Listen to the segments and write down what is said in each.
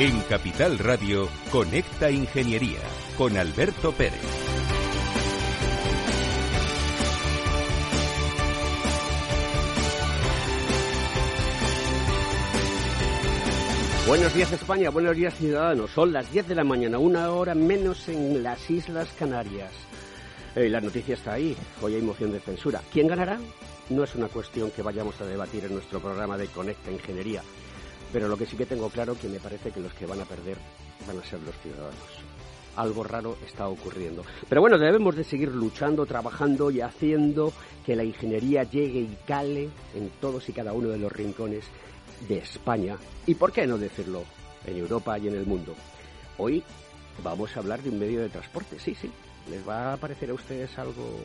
En Capital Radio, Conecta Ingeniería con Alberto Pérez. Buenos días España, buenos días ciudadanos. Son las 10 de la mañana, una hora menos en las Islas Canarias. Eh, la noticia está ahí, hoy hay moción de censura. ¿Quién ganará? No es una cuestión que vayamos a debatir en nuestro programa de Conecta Ingeniería. Pero lo que sí que tengo claro que me parece que los que van a perder van a ser los ciudadanos. Algo raro está ocurriendo. Pero bueno, debemos de seguir luchando, trabajando y haciendo que la ingeniería llegue y cale en todos y cada uno de los rincones de España y, por qué no decirlo, en Europa y en el mundo. Hoy vamos a hablar de un medio de transporte, sí, sí. Les va a parecer a ustedes algo,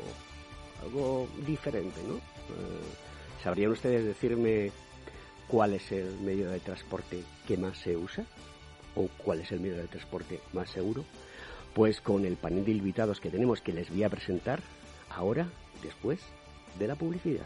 algo diferente, ¿no? Eh, ¿Sabrían ustedes decirme cuál es el medio de transporte que más se usa o cuál es el medio de transporte más seguro, pues con el panel de invitados que tenemos que les voy a presentar ahora, después de la publicidad.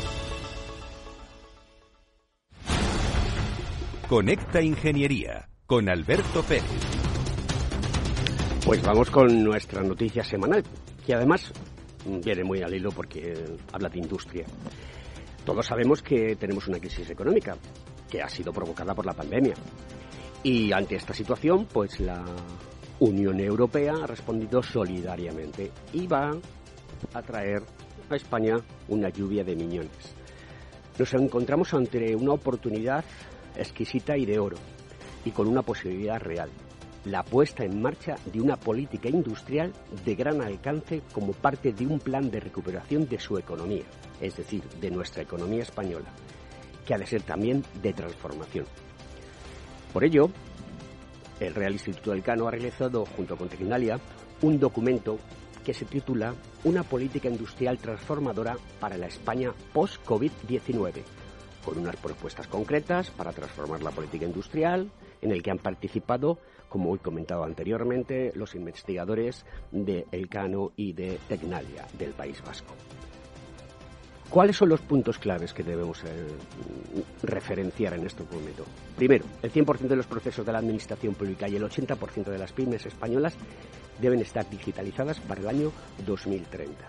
Conecta Ingeniería con Alberto Pérez. Pues vamos con nuestra noticia semanal, que además viene muy al hilo porque habla de industria. Todos sabemos que tenemos una crisis económica que ha sido provocada por la pandemia. Y ante esta situación, pues la Unión Europea ha respondido solidariamente y va a traer a España una lluvia de millones. Nos encontramos ante una oportunidad exquisita y de oro, y con una posibilidad real, la puesta en marcha de una política industrial de gran alcance como parte de un plan de recuperación de su economía, es decir, de nuestra economía española, que ha de ser también de transformación. Por ello, el Real Instituto del Cano ha realizado, junto con Tecnalia, un documento que se titula Una política industrial transformadora para la España post-COVID-19 con unas propuestas concretas para transformar la política industrial, en el que han participado, como he comentado anteriormente, los investigadores de Elcano y de Tecnalia del País Vasco. ¿Cuáles son los puntos claves que debemos eh, referenciar en este momento? Primero, el 100% de los procesos de la administración pública y el 80% de las pymes españolas deben estar digitalizadas para el año 2030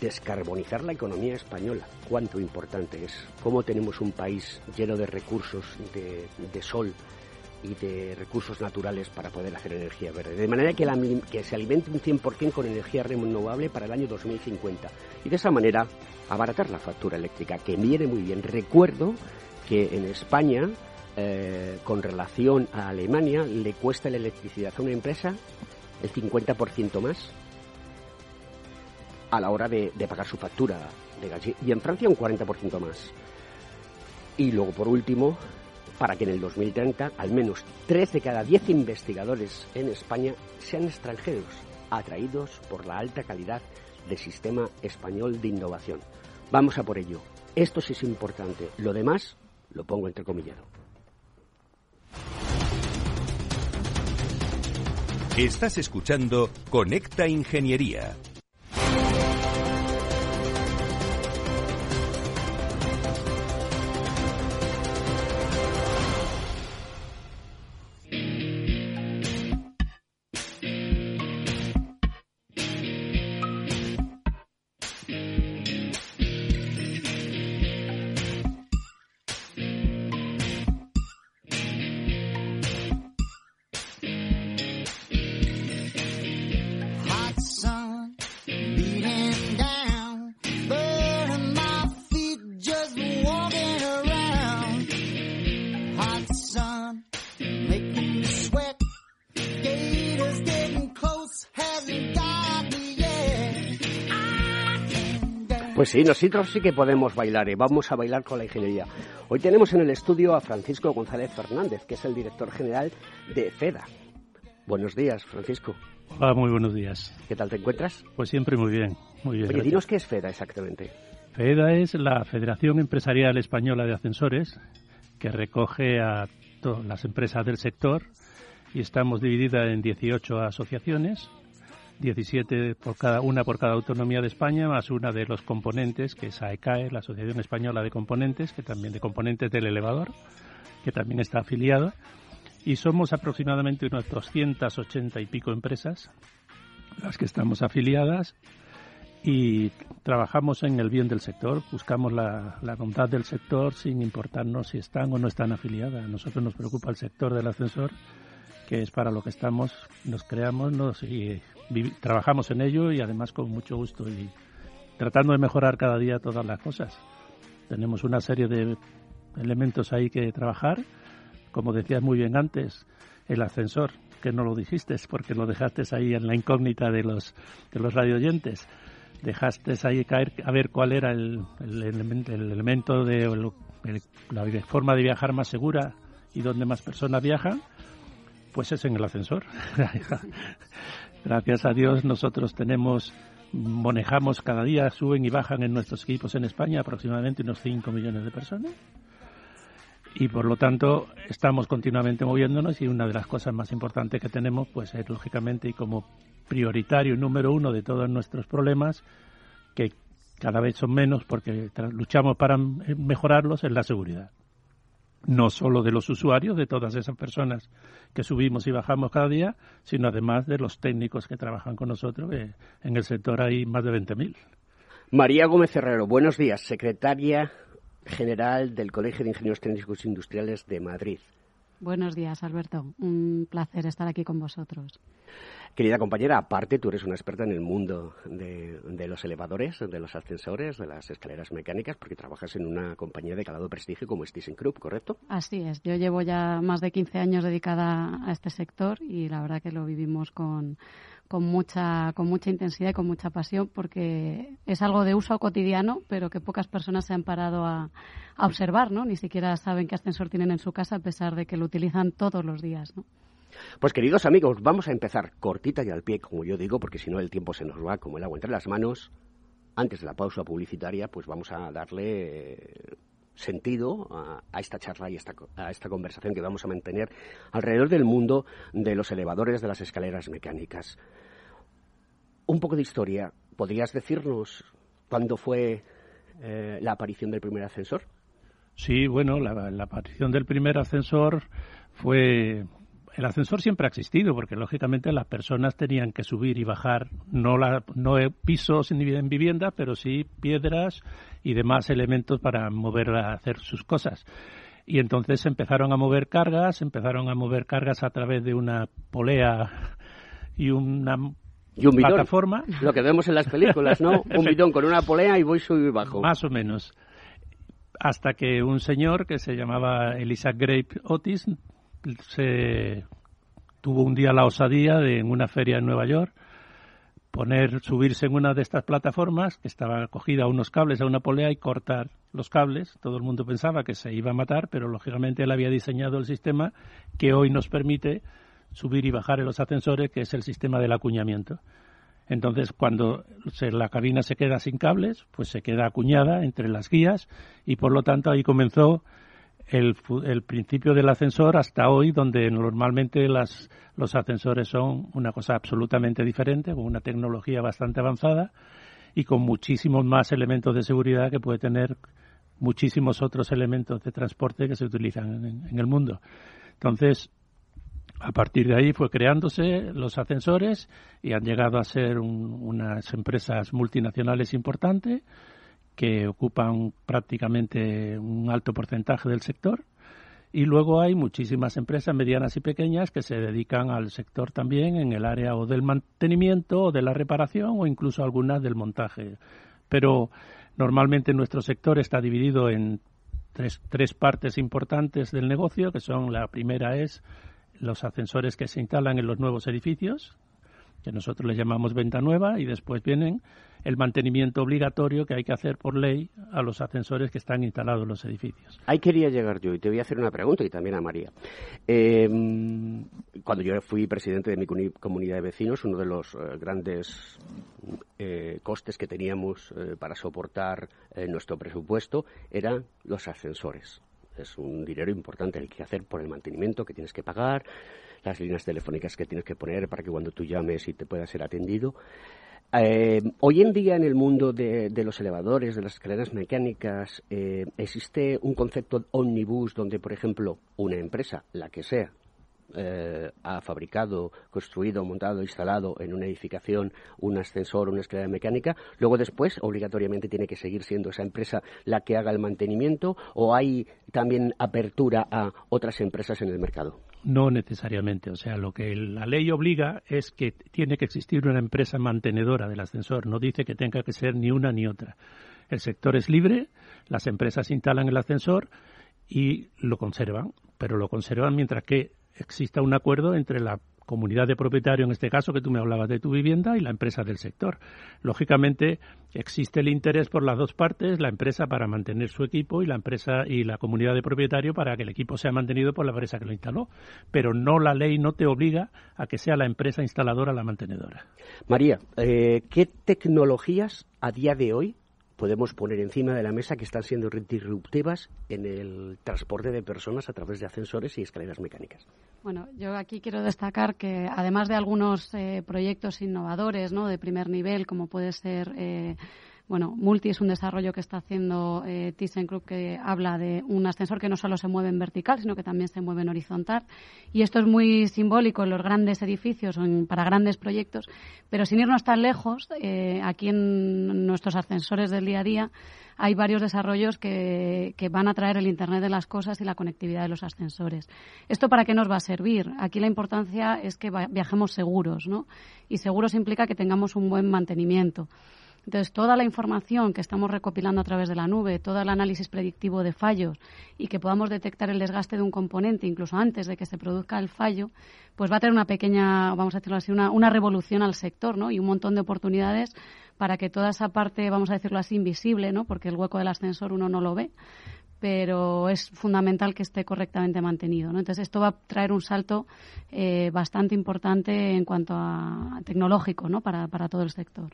descarbonizar la economía española. Cuánto importante es. Cómo tenemos un país lleno de recursos de, sol y de recursos naturales para poder hacer energía verde. De manera que, que se alimente un 100% con energía renovable para el año 2050. Y de esa manera abaratar la factura eléctrica, que viene muy bien. Recuerdo que en España, eh, con relación a Alemania, le cuesta la electricidad a una empresa el 50% más a la hora de, pagar su factura de gas. Y en Francia un 40% más. Y luego, por último, para que en el 2030 al menos 3 de cada 10 investigadores en España sean extranjeros, atraídos por la alta calidad del sistema español de innovación. Vamos a por ello. Esto sí es importante. Lo demás lo pongo entre comillas. Estás escuchando Conecta Ingeniería. Sí, nosotros sí que podemos bailar y vamos a bailar con la ingeniería. Hoy tenemos en el estudio a Francisco González Fernández, que es el director general de FEDA. Buenos días, Francisco. Hola, muy buenos días. ¿Qué tal te encuentras? Pues siempre muy bien, muy bien. Oye, dinos qué es FEDA exactamente. FEDA es la Federación Empresarial Española de Ascensores, que recoge a todas las empresas del sector y estamos dividida en 18 asociaciones 17 por cada una por cada autonomía de España, más una de los componentes, que es AECAE, la Asociación Española de Componentes, que también de componentes del elevador, que también está afiliado. Y somos aproximadamente unas 280 y pico empresas las que estamos afiliadas y trabajamos en el bien del sector, buscamos la, la bondad del sector sin importarnos si están o no están afiliadas. A nosotros nos preocupa el sector del ascensor, que es para lo que estamos, nos creamos nos, y trabajamos en ello y además con mucho gusto y tratando de mejorar cada día todas las cosas. Tenemos una serie de elementos ahí que trabajar. Como decías muy bien antes, el ascensor, que no lo dijiste porque lo dejaste ahí en la incógnita de los, de los radioyentes. Dejaste ahí caer a ver cuál era el, el, el elemento de la forma de viajar más segura y donde más personas viajan, pues es en el ascensor. Gracias a Dios nosotros tenemos, manejamos cada día, suben y bajan en nuestros equipos en España aproximadamente unos 5 millones de personas. Y por lo tanto estamos continuamente moviéndonos y una de las cosas más importantes que tenemos pues es lógicamente y como prioritario número uno de todos nuestros problemas, que cada vez son menos porque luchamos para mejorarlos, es la seguridad no solo de los usuarios, de todas esas personas que subimos y bajamos cada día, sino además de los técnicos que trabajan con nosotros, en el sector hay más de 20.000. María Gómez Herrero, buenos días, secretaria general del Colegio de Ingenieros Técnicos Industriales de Madrid. Buenos días, Alberto. Un placer estar aquí con vosotros. Querida compañera, aparte tú eres una experta en el mundo de, los elevadores, de los ascensores, de las escaleras mecánicas, porque trabajas en una compañía de calado prestigio como es ThyssenKrupp, ¿correcto? Así es. Yo llevo ya más de 15 años dedicada a este sector y la verdad que lo vivimos con, con mucha, con mucha intensidad y con mucha pasión porque es algo de uso cotidiano, pero que pocas personas se han parado a, a observar, ¿no? Ni siquiera saben qué ascensor tienen en su casa a pesar de que lo utilizan todos los días, ¿no? Pues queridos amigos, vamos a empezar cortita y al pie, como yo digo, porque si no el tiempo se nos va como el agua entre las manos. Antes de la pausa publicitaria, pues vamos a darle sentido a, esta charla y esta, a esta conversación que vamos a mantener alrededor del mundo de los elevadores, de las escaleras mecánicas. Un poco de historia. ¿Podrías decirnos cuándo fue eh, la aparición del primer ascensor? Sí, bueno, la aparición del primer ascensor fue el ascensor siempre ha existido, porque lógicamente las personas tenían que subir y bajar, no, la, no pisos en vivienda, pero sí piedras y demás elementos para mover, a hacer sus cosas. Y entonces empezaron a mover cargas, empezaron a mover cargas a través de una polea y una y un plataforma. Lo que vemos en las películas, ¿no? un bidón con una polea y voy subir y bajo. Más o menos. Hasta que un señor que se llamaba Elisa Grape Otis se tuvo un día la osadía de en una feria en Nueva York poner subirse en una de estas plataformas que estaba cogida a unos cables a una polea y cortar los cables. Todo el mundo pensaba que se iba a matar, pero lógicamente él había diseñado el sistema que hoy nos permite subir y bajar en los ascensores, que es el sistema del acuñamiento. Entonces, cuando la cabina se queda sin cables, pues se queda acuñada entre las guías y por lo tanto ahí comenzó el, el, principio del ascensor hasta hoy, donde normalmente las, los ascensores son una cosa absolutamente diferente, con una tecnología bastante avanzada y con muchísimos más elementos de seguridad que puede tener muchísimos otros elementos de transporte que se utilizan en, el mundo. Entonces, a partir de ahí fue creándose los ascensores y han llegado a ser unas empresas multinacionales importantes que ocupan prácticamente un alto porcentaje del sector. Y luego hay muchísimas empresas medianas y pequeñas que se dedican al sector también en el área o del mantenimiento o de la reparación o incluso algunas del montaje. Pero normalmente nuestro sector está dividido en tres, tres partes importantes del negocio, que son la primera es los ascensores que se instalan en los nuevos edificios, que nosotros le llamamos venta nueva, y después vienen el mantenimiento obligatorio que hay que hacer por ley a los ascensores que están instalados en los edificios. Ahí quería llegar yo y te voy a hacer una pregunta y también a María. Eh, cuando yo fui presidente de mi comunidad de vecinos, uno de los eh, grandes eh, costes que teníamos para soportar nuestro presupuesto eran los ascensores. Es un dinero importante el que hacer por el mantenimiento que tienes que pagar, las líneas telefónicas que tienes que poner para que cuando tú llames y te pueda ser atendido. Eh, hoy en día en el mundo de, los elevadores, de las escaleras mecánicas, eh, existe un concepto omnibus donde, por ejemplo, una empresa, la que sea, eh, ha fabricado, construido, montado, instalado en una edificación un ascensor, una escalera mecánica, luego después obligatoriamente tiene que seguir siendo esa empresa la que haga el mantenimiento o hay también apertura a otras empresas en el mercado. No necesariamente. O sea, lo que la ley obliga es que tiene que existir una empresa mantenedora del ascensor. No dice que tenga que ser ni una ni otra. El sector es libre, las empresas instalan el ascensor y lo conservan, pero lo conservan mientras que exista un acuerdo entre la comunidad de propietarios, en este caso, que tú me hablabas de tu vivienda, y la empresa del sector. Lógicamente, existe el interés por las dos partes, la empresa para mantener su equipo y la empresa y la comunidad de propietarios para que el equipo sea mantenido por la empresa que lo instaló. Pero no la ley no te obliga a que sea la empresa instaladora la mantenedora. María, eh, ¿qué tecnologías a día de hoy podemos poner encima de la mesa que están siendo disruptivas en el transporte de personas a través de ascensores y escaleras mecánicas. Bueno, yo aquí quiero destacar que además de algunos eh, proyectos innovadores ¿no? de primer nivel, como puede ser eh, bueno, Multi es un desarrollo que está haciendo eh, ThyssenKrupp que habla de un ascensor que no solo se mueve en vertical, sino que también se mueve en horizontal. Y esto es muy simbólico en los grandes edificios o para grandes proyectos, pero sin irnos tan lejos, eh, aquí en nuestros ascensores del día a día hay varios desarrollos que, que, van a traer el Internet de las cosas y la conectividad de los ascensores. ¿Esto para qué nos va a servir? Aquí la importancia es que viajemos seguros, ¿no? Y seguros implica que tengamos un buen mantenimiento. Entonces, toda la información que estamos recopilando a través de la nube, todo el análisis predictivo de fallos y que podamos detectar el desgaste de un componente incluso antes de que se produzca el fallo, pues va a tener una pequeña, vamos a decirlo así, una, una revolución al sector, ¿no? Y un montón de oportunidades para que toda esa parte, vamos a decirlo así, invisible, ¿no? Porque el hueco del ascensor uno no lo ve, pero es fundamental que esté correctamente mantenido. ¿no? Entonces, esto va a traer un salto eh, bastante importante en cuanto a tecnológico ¿no? para, para todo el sector.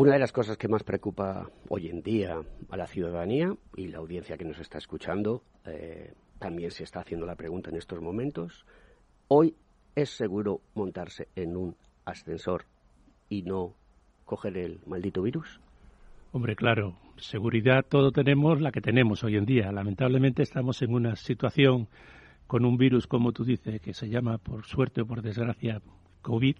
Una de las cosas que más preocupa hoy en día a la ciudadanía y la audiencia que nos está escuchando eh, también se está haciendo la pregunta en estos momentos. Hoy es seguro montarse en un ascensor y no coger el maldito virus. Hombre, claro, seguridad todo tenemos la que tenemos hoy en día. Lamentablemente estamos en una situación con un virus, como tú dices, que se llama, por suerte o por desgracia, COVID,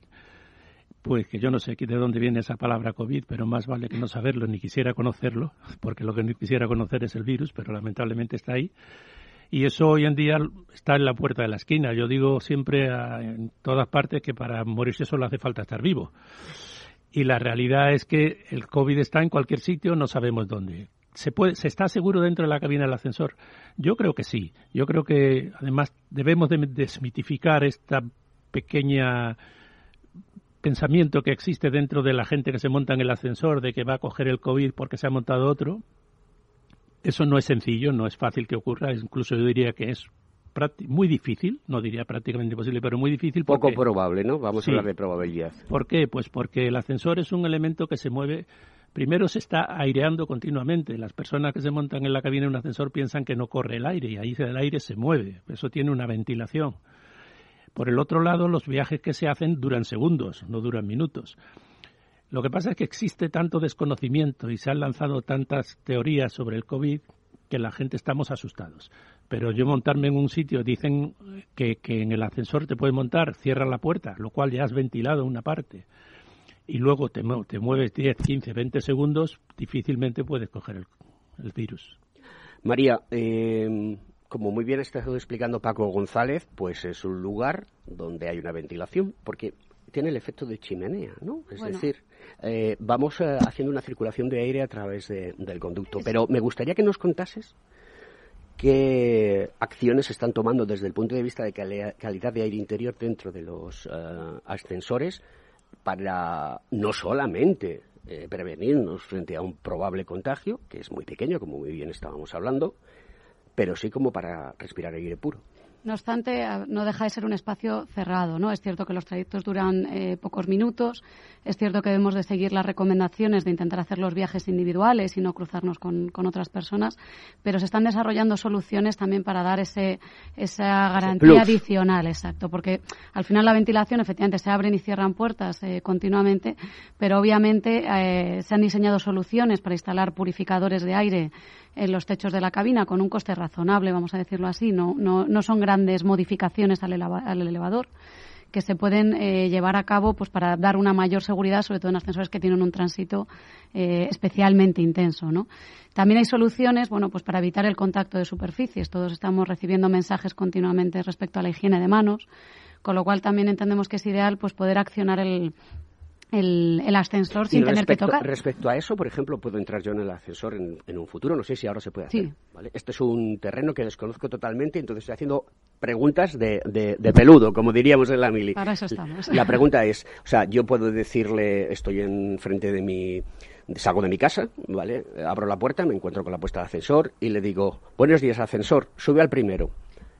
pues que yo no sé de dónde viene esa palabra COVID, pero más vale que no saberlo ni quisiera conocerlo, porque lo que no quisiera conocer es el virus, pero lamentablemente está ahí. Y eso hoy en día está en la puerta de la esquina. Yo digo siempre en todas partes que para morirse solo hace falta estar vivo. Y la realidad es que el COVID está en cualquier sitio, no sabemos dónde. ¿Se, puede, ¿Se está seguro dentro de la cabina del ascensor? Yo creo que sí. Yo creo que además debemos de desmitificar esta pequeña pensamiento que existe dentro de la gente que se monta en el ascensor de que va a coger el COVID porque se ha montado otro, eso no es sencillo, no es fácil que ocurra, incluso yo diría que es muy difícil, no diría prácticamente imposible, pero muy difícil. Poco probable, ¿no? Vamos a hablar de probabilidad. ¿Por qué? Pues porque el ascensor es un elemento que se mueve Primero se está aireando continuamente. Las personas que se montan en la cabina de un ascensor piensan que no corre el aire y ahí el aire se mueve. Eso tiene una ventilación. Por el otro lado, los viajes que se hacen duran segundos, no duran minutos. Lo que pasa es que existe tanto desconocimiento y se han lanzado tantas teorías sobre el COVID que la gente estamos asustados. Pero yo montarme en un sitio, dicen que, en el ascensor te puedes montar, cierra la puerta, lo cual ya has ventilado una parte y luego te, mueves 10, 15, 20 segundos, difícilmente puedes coger el, virus. María, eh, como muy bien está explicando Paco González, pues es un lugar donde hay una ventilación, porque tiene el efecto de chimenea, ¿no? Es decir, eh, vamos eh, haciendo una circulación de aire a través del conducto. Pero me gustaría que nos contases qué acciones se están tomando desde el punto de vista de calidad de aire interior dentro de los ascensores para no solamente eh, prevenirnos frente a un probable contagio, que es muy pequeño, como muy bien estábamos hablando, pero sí como para respirar aire puro. No obstante, no deja de ser un espacio cerrado, ¿no? Es cierto que los trayectos duran eh, pocos minutos, es cierto que debemos de seguir las recomendaciones de intentar hacer los viajes individuales y no cruzarnos con, otras personas, pero se están desarrollando soluciones también para dar ese, esa garantía adicional, exacto, porque al final la ventilación efectivamente se abren y cierran puertas eh, continuamente, pero obviamente eh, se han diseñado soluciones para instalar purificadores de aire en los techos de la cabina con un coste razonable, vamos a decirlo así, no, no, no son grandes modificaciones al, elevador que se pueden eh, llevar a cabo pues para dar una mayor seguridad, sobre todo en ascensores que tienen un tránsito eh, especialmente intenso, ¿no? También hay soluciones, bueno, pues para evitar el contacto de superficies. Todos estamos recibiendo mensajes continuamente respecto a la higiene de manos, con lo cual también entendemos que es ideal pues poder accionar el, el, ascensor sin tener que tocar. Respecto a eso, por ejemplo, puedo entrar yo en el ascensor en, un futuro, no sé si ahora se puede hacer. Este es un terreno que desconozco totalmente, entonces estoy haciendo preguntas de, de, peludo, como diríamos en la mili. Para eso estamos. La pregunta es, o sea, yo puedo decirle, estoy en frente de mi salgo de mi casa, ¿vale? Abro la puerta, me encuentro con la puesta de ascensor y le digo, buenos días, ascensor, sube al primero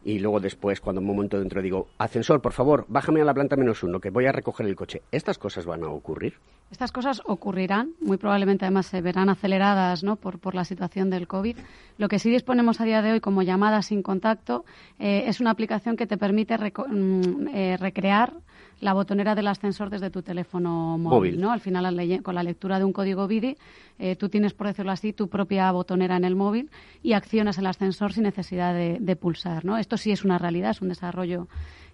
y luego después, cuando un momento dentro digo, ascensor, por favor, bájame a la planta menos uno, que voy a recoger el coche. ¿Estas cosas van a ocurrir? Estas cosas ocurrirán, muy probablemente además se verán aceleradas ¿no? por, por la situación del COVID. Lo que sí disponemos a día de hoy como llamada sin contacto eh, es una aplicación que te permite mm, eh, recrear la botonera del ascensor desde tu teléfono móvil, ¿no? Al final, con la lectura de un código BIDI, eh, tú tienes, por decirlo así, tu propia botonera en el móvil y accionas el ascensor sin necesidad de, pulsar, ¿no? Esto sí es una realidad, es un desarrollo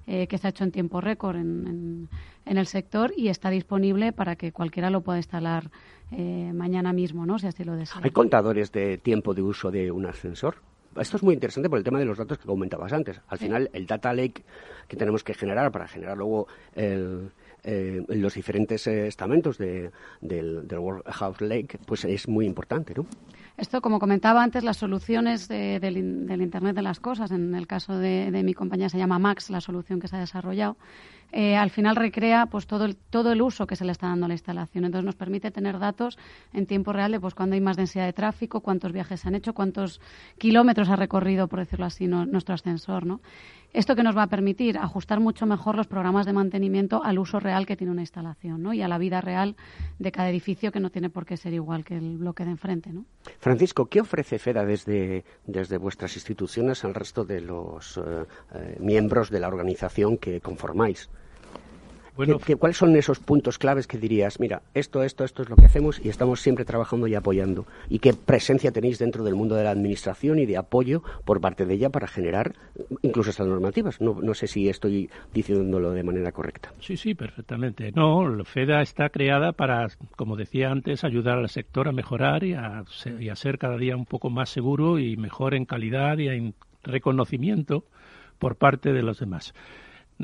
eh, que se ha hecho en tiempo récord en, el sector y está disponible para que cualquiera lo pueda instalar eh, mañana mismo, ¿no? Si así lo desea. ¿Hay contadores de tiempo de uso de un ascensor? Esto es muy interesante por el tema de los datos que comentabas antes. Al final, el data lake que tenemos que generar para generar luego eh, los diferentes eh, estamentos del, del World House Lake, pues es muy importante, ¿no? Esto, como comentaba antes, las soluciones del, Internet de las Cosas, en el caso de, de mi compañía se llama Max, la solución que se ha desarrollado, eh, al final recrea pues todo el, todo el uso que se le está dando a la instalación. Entonces nos permite tener datos en tiempo real de pues cuándo hay más densidad de tráfico, cuántos viajes se han hecho, cuántos kilómetros ha recorrido, por decirlo así, nuestro ascensor. ¿no? Esto que nos va a permitir ajustar mucho mejor los programas de mantenimiento al uso real que tiene una instalación ¿no? y a la vida real de cada edificio que no tiene por qué ser igual que el bloque de enfrente. ¿no? Francisco, ¿qué ofrece FEDA desde, desde vuestras instituciones al resto de los eh, eh, miembros de la organización que conformáis? ¿Cuáles son esos puntos claves que dirías, mira, esto, esto, esto es lo que hacemos y estamos siempre trabajando y apoyando? ¿Y qué presencia tenéis dentro del mundo de la administración y de apoyo por parte de ella para generar incluso estas normativas? No, no sé si estoy diciéndolo de manera correcta. Sí, sí, perfectamente. No, FEDA está creada para, como decía antes, ayudar al sector a mejorar y a, y a ser cada día un poco más seguro y mejor en calidad y en reconocimiento por parte de los demás.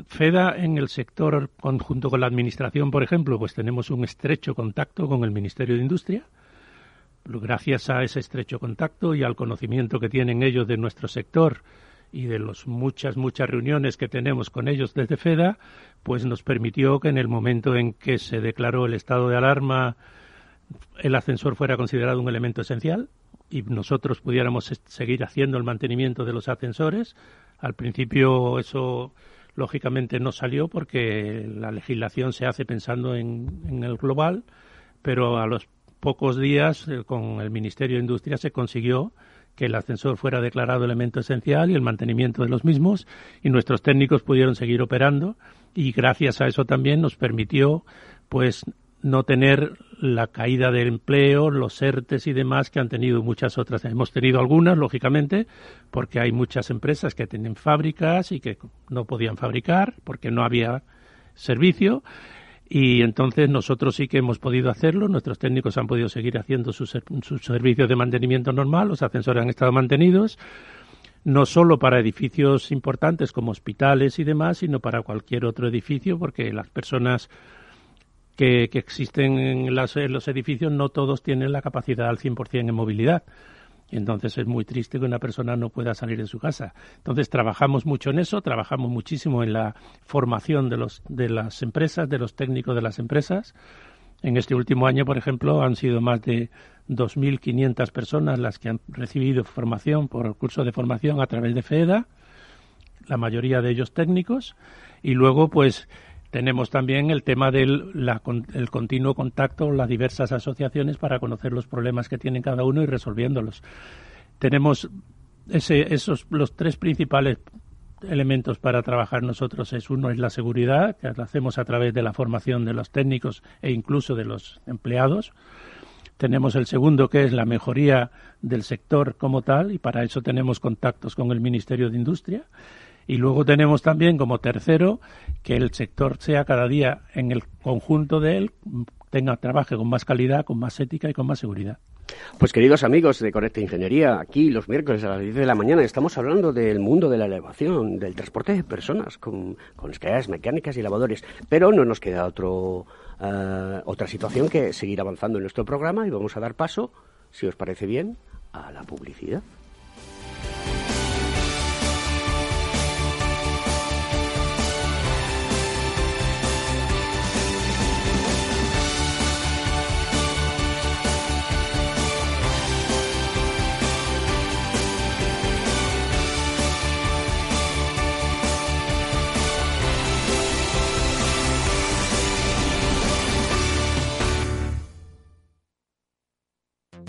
FEDA en el sector, junto con la Administración, por ejemplo, pues tenemos un estrecho contacto con el Ministerio de Industria. Gracias a ese estrecho contacto y al conocimiento que tienen ellos de nuestro sector y de las muchas, muchas reuniones que tenemos con ellos desde FEDA, pues nos permitió que en el momento en que se declaró el estado de alarma, el ascensor fuera considerado un elemento esencial y nosotros pudiéramos seguir haciendo el mantenimiento de los ascensores. Al principio eso lógicamente no salió porque la legislación se hace pensando en, el global, pero a los pocos días, eh, con el Ministerio de Industria, se consiguió que el ascensor fuera declarado elemento esencial y el mantenimiento de los mismos, y nuestros técnicos pudieron seguir operando, y gracias a eso también nos permitió, pues, no tener la caída del empleo, los ERTES y demás que han tenido muchas otras. Hemos tenido algunas, lógicamente, porque hay muchas empresas que tienen fábricas y que no podían fabricar porque no había servicio. Y entonces nosotros sí que hemos podido hacerlo, nuestros técnicos han podido seguir haciendo sus, servicios de mantenimiento normal, los ascensores han estado mantenidos, no solo para edificios importantes como hospitales y demás, sino para cualquier otro edificio, porque las personas que, existen en, en, los edificios no todos tienen la capacidad al 100% en movilidad. Y entonces es muy triste que una persona no pueda salir de su casa. Entonces trabajamos mucho en eso, trabajamos muchísimo en la formación de, los, de las empresas, de los técnicos de las empresas. En este último año, por ejemplo, han sido más de 2.500 personas las que han recibido formación por curso de formación a través de FEDA, la mayoría de ellos técnicos, y luego, pues, tenemos también el tema del el continuo contacto con las diversas asociaciones para conocer los problemas que tienen cada uno y resolviéndolos. Tenemos ese, esos los tres principales elementos para trabajar nosotros es uno es la seguridad que lo hacemos a través de la formación de los técnicos e incluso de los empleados. Tenemos el segundo que es la mejoría del sector como tal y para eso tenemos contactos con el Ministerio de Industria y luego tenemos también como tercero que el sector sea cada día en el conjunto de él tenga trabaje con más calidad, con más ética y con más seguridad. Pues queridos amigos de Conecta Ingeniería, aquí los miércoles a las 10 de la mañana estamos hablando del mundo de la elevación, del transporte de personas con, con escaleras mecánicas y lavadores, pero no nos queda otro, uh, otra situación que seguir avanzando en nuestro programa y vamos a dar paso, si os parece bien, a la publicidad.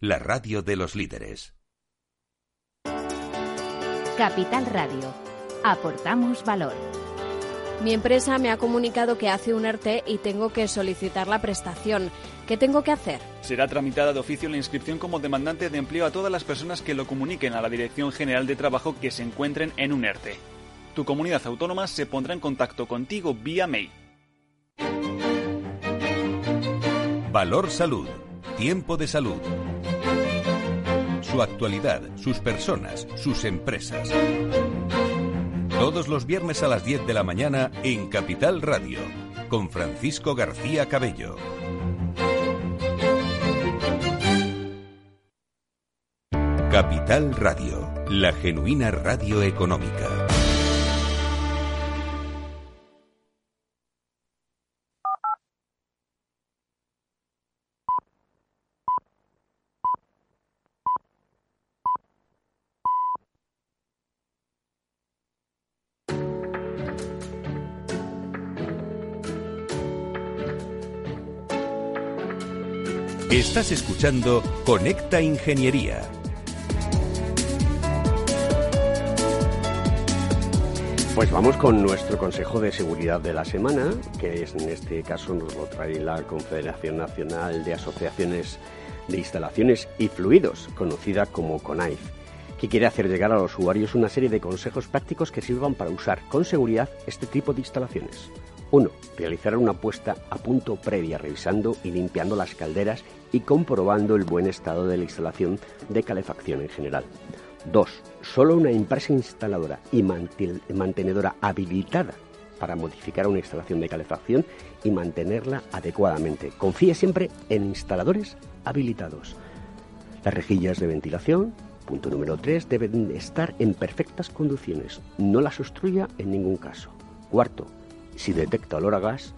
la radio de los líderes. Capital Radio. Aportamos valor. Mi empresa me ha comunicado que hace un ERTE y tengo que solicitar la prestación. ¿Qué tengo que hacer? Será tramitada de oficio la inscripción como demandante de empleo a todas las personas que lo comuniquen a la Dirección General de Trabajo que se encuentren en un ERTE. Tu comunidad autónoma se pondrá en contacto contigo vía mail. Valor Salud. Tiempo de salud. Su actualidad, sus personas, sus empresas. Todos los viernes a las 10 de la mañana en Capital Radio, con Francisco García Cabello. Capital Radio, la genuina radio económica. Estás escuchando Conecta Ingeniería. Pues vamos con nuestro Consejo de Seguridad de la semana, que es, en este caso nos lo trae la Confederación Nacional de Asociaciones de Instalaciones y Fluidos, conocida como CONAIF, que quiere hacer llegar a los usuarios una serie de consejos prácticos que sirvan para usar con seguridad este tipo de instalaciones. 1. Realizar una puesta a punto previa revisando y limpiando las calderas y comprobando el buen estado de la instalación de calefacción en general. 2. Solo una empresa instaladora y mantenedora habilitada para modificar una instalación de calefacción y mantenerla adecuadamente. Confíe siempre en instaladores habilitados. Las rejillas de ventilación, punto número 3, deben estar en perfectas condiciones. No las obstruya en ningún caso. Cuarto, si detecta olor a gas,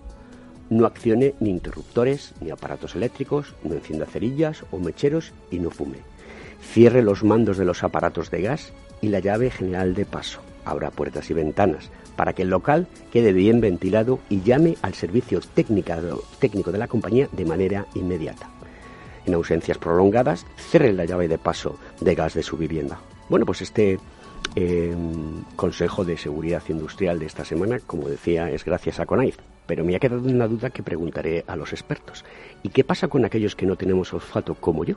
no accione ni interruptores ni aparatos eléctricos, no encienda cerillas o mecheros y no fume. Cierre los mandos de los aparatos de gas y la llave general de paso. Abra puertas y ventanas para que el local quede bien ventilado y llame al servicio técnico de la compañía de manera inmediata. En ausencias prolongadas, cierre la llave de paso de gas de su vivienda. Bueno, pues este eh, consejo de seguridad industrial de esta semana, como decía, es gracias a CONAIF. Pero me ha quedado una duda que preguntaré a los expertos. ¿Y qué pasa con aquellos que no tenemos olfato como yo?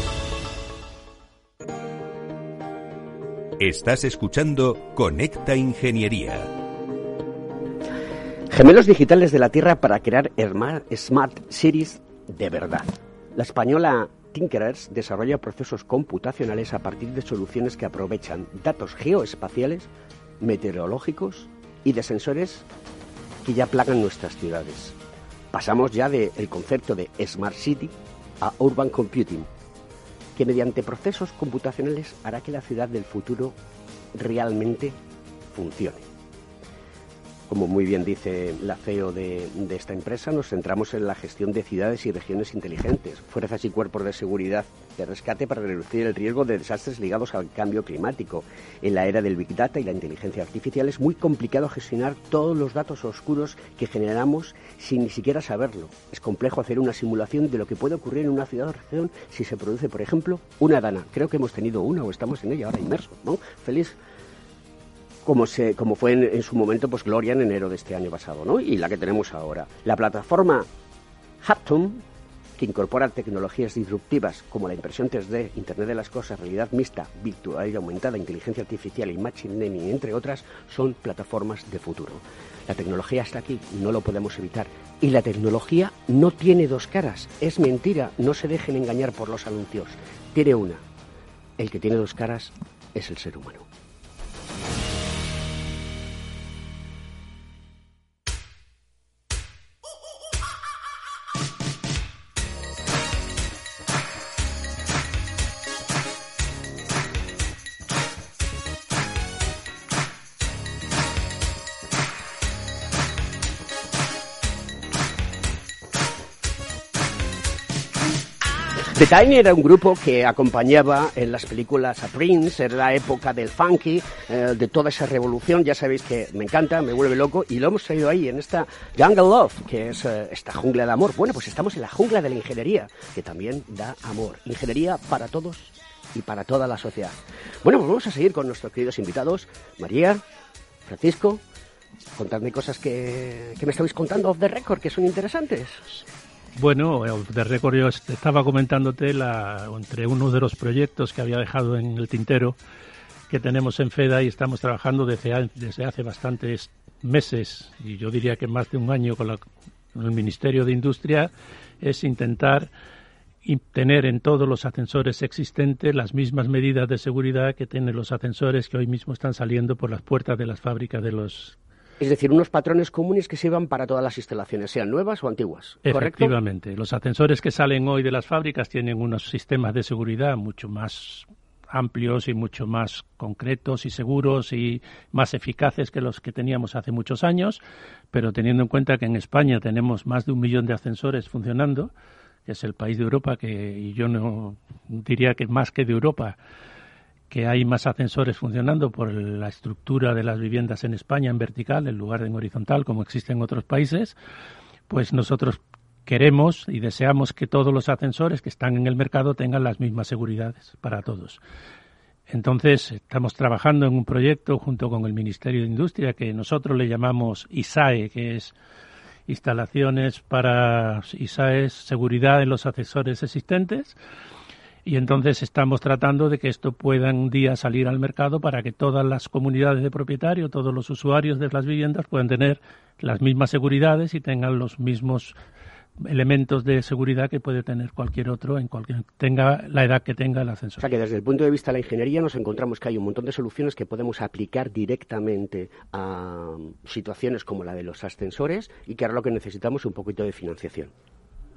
Estás escuchando Conecta Ingeniería. Gemelos digitales de la Tierra para crear Smart Cities de verdad. La española Tinkerers desarrolla procesos computacionales a partir de soluciones que aprovechan datos geoespaciales, meteorológicos y de sensores que ya plagan nuestras ciudades. Pasamos ya del concepto de Smart City a Urban Computing, que mediante procesos computacionales hará que la ciudad del futuro realmente funcione. Como muy bien dice la CEO de, esta empresa, nos centramos en la gestión de ciudades y regiones inteligentes, fuerzas y cuerpos de seguridad de rescate para reducir el riesgo de desastres ligados al cambio climático. En la era del Big Data y la inteligencia artificial es muy complicado gestionar todos los datos oscuros que generamos sin ni siquiera saberlo. Es complejo hacer una simulación de lo que puede ocurrir en una ciudad o región si se produce, por ejemplo, una dana. Creo que hemos tenido una o estamos en ella ahora inmersos, ¿no? Feliz como, se, como fue en, su momento pues Gloria en enero de este año pasado, ¿no? Y la que tenemos ahora. La plataforma Haptum, que incorpora tecnologías disruptivas como la impresión 3D, Internet de las Cosas, realidad mixta, virtual y aumentada, inteligencia artificial y machine learning, entre otras, son plataformas de futuro. La tecnología está aquí, no lo podemos evitar. Y la tecnología no tiene dos caras, es mentira, no se dejen engañar por los anuncios. Tiene una. El que tiene dos caras es el ser humano. Tiny era un grupo que acompañaba en las películas a Prince, era la época del funky, eh, de toda esa revolución, ya sabéis que me encanta, me vuelve loco, y lo hemos traído ahí en esta Jungle Love, que es eh, esta jungla de amor. Bueno, pues estamos en la jungla de la ingeniería, que también da amor. Ingeniería para todos y para toda la sociedad. Bueno, pues vamos a seguir con nuestros queridos invitados. María, Francisco, contadme cosas que, que me estabais contando off the record que son interesantes. Bueno, de récord yo estaba comentándote la, entre uno de los proyectos que había dejado en el tintero que tenemos en FEDA y estamos trabajando desde, hace bastantes meses y yo diría que más de un año con, con el Ministerio de Industria es intentar tener en todos los ascensores existentes las mismas medidas de seguridad que tienen los ascensores que hoy mismo están saliendo por las puertas de las fábricas de los es decir, unos patrones comunes que sirvan para todas las instalaciones, sean nuevas o antiguas. Efectivamente. Los ascensores que salen hoy de las fábricas tienen unos sistemas de seguridad mucho más amplios y mucho más concretos y seguros y más eficaces que los que teníamos hace muchos años, pero teniendo en cuenta que en España tenemos más de un millón de ascensores funcionando, que es el país de Europa que y yo no diría que más que de Europa que hay más ascensores funcionando por la estructura de las viviendas en España en vertical en lugar de en horizontal, como existe en otros países, pues nosotros queremos y deseamos que todos los ascensores que están en el mercado tengan las mismas seguridades para todos. Entonces, estamos trabajando en un proyecto junto con el Ministerio de Industria que nosotros le llamamos ISAE, que es instalaciones para ISAE, seguridad en los ascensores existentes y entonces estamos tratando de que esto pueda un día salir al mercado para que todas las comunidades de propietarios, todos los usuarios de las viviendas puedan tener las mismas seguridades y tengan los mismos elementos de seguridad que puede tener cualquier otro en cualquier tenga la edad que tenga el ascensor. O sea que desde el punto de vista de la ingeniería nos encontramos que hay un montón de soluciones que podemos aplicar directamente a situaciones como la de los ascensores y que ahora lo que necesitamos es un poquito de financiación.